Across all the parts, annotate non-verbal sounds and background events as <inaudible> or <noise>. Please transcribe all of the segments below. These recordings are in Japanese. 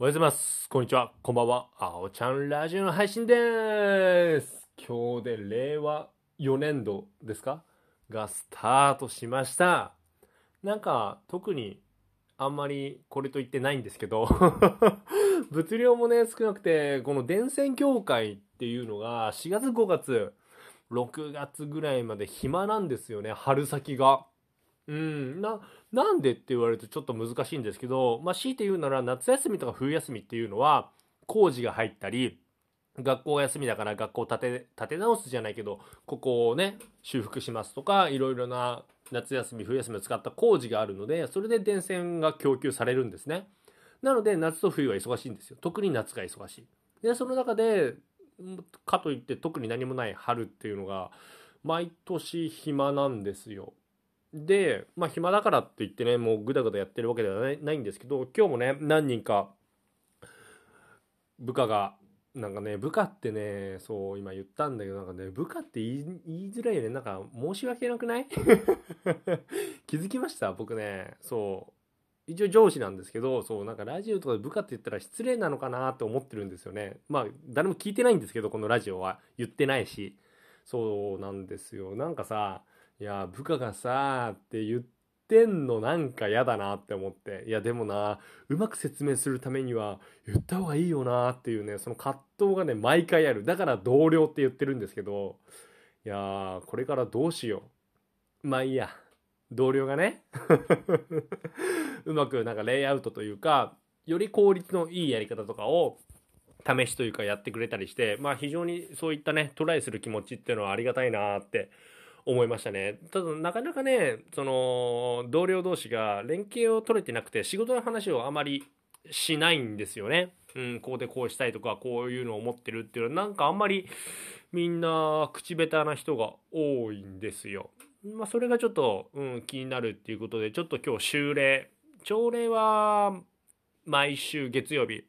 おはようございます。こんにちは。こんばんは。あおちゃんラジオの配信でーす。今日で令和4年度ですか？がスタートしました。なんか特にあんまりこれと言ってないんですけど <laughs> 物量もね少なくてこの電線協会っていうのが4月5月6月ぐらいまで暇なんですよね春先が。うん、ななんでって言われるとちょっと難しいんですけど、まあ、強いて言うなら夏休みとか冬休みっていうのは工事が入ったり学校が休みだから学校を建て建て直すじゃないけどここをね修復しますとかいろいろな夏休み冬休みを使った工事があるのでそれで電線が供給されるんですね。なので夏と冬は忙しいんですよ。特に夏が忙しい。でその中でかといって特に何もない春っていうのが毎年暇なんですよ。で、まあ暇だからって言ってね、もうぐだぐだやってるわけではないないんですけど、今日もね、何人か部下が、なんかね、部下ってね、そう、今言ったんだけど、なんかね、部下って言い言いづらいよね。なんか申し訳なくない？<laughs> 気づきました？僕ね、そう。一応上司なんですけど、そう、なんかラジオとかで部下って言ったら失礼なのかなって思ってるんですよね。まあ、誰も聞いてないんですけど、このラジオは。言ってないし。そうなんですよ。なんかさ、いや、部下がさ、って言ってんのなんか嫌だなって思って。いや、でもな、うまく説明するためには言った方がいいよなっていうね、その葛藤がね、毎回ある。だから同僚って言ってるんですけど、いやー、これからどうしよう。まあいいや。同僚がね、<laughs> うまくなんかレイアウトというか、より効率のいいやり方とかを試しというかやってくれたりして、まあ非常にそういったね、トライする気持ちっていうのはありがたいなって思いましたね。ただなかなかね、その同僚同士が連携を取れてなくて仕事の話をあまりしないんですよね。うん、こうでこうしたいとか、こういうのを思ってるっていうのはなんかあんまりみんな口下手な人が多いんですよ。まあそれがちょっと、うん、気になるっていうことで、ちょっと今日修例、朝礼は毎週月曜日、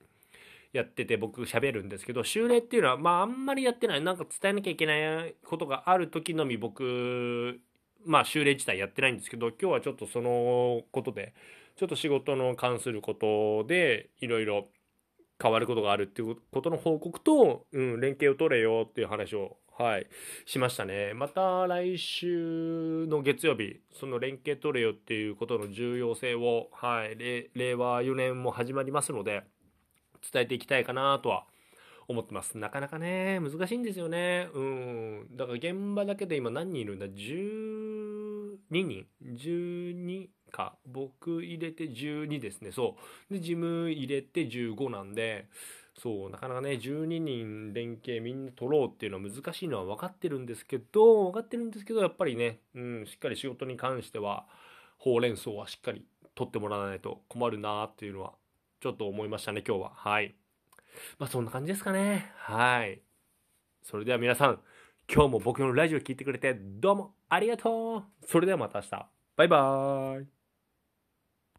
やってて僕喋るんですけど修例っていうのはまああんまりやってない。なんか伝えなきゃいけないことがある時のみ僕まあ修例自体やってないんですけど今日はちょっとそのことでちょっと仕事の関することでいろいろ変わることがあるっていうことの報告と、うん、連携を取れよっていう話をはいしましたね。また来週の月曜日その連携取れよっていうことの重要性をはい令和4年も始まりますので伝えていきたいかなとは思ってます。なかなかね、難しいんですよね。うん。だから現場だけで今何人いるんだ ?12 人 ?12 か。僕入れて12ですね。そう。で、事務入れて15なんで、そう、なかなかね、12人連携みんな取ろうっていうのは難しいのは分かってるんですけど、分かってるんですけど、やっぱりね、うん、しっかり仕事に関しては、ほうれん草はしっかり取ってもらわないと困るなっていうのはちょっと思いましたね、今日は。はい。まあそんな感じですかね。はい。それでは皆さん、今日も僕のラジオ聞いてくれてどうもありがとうそれではまた明日。バイバーイ。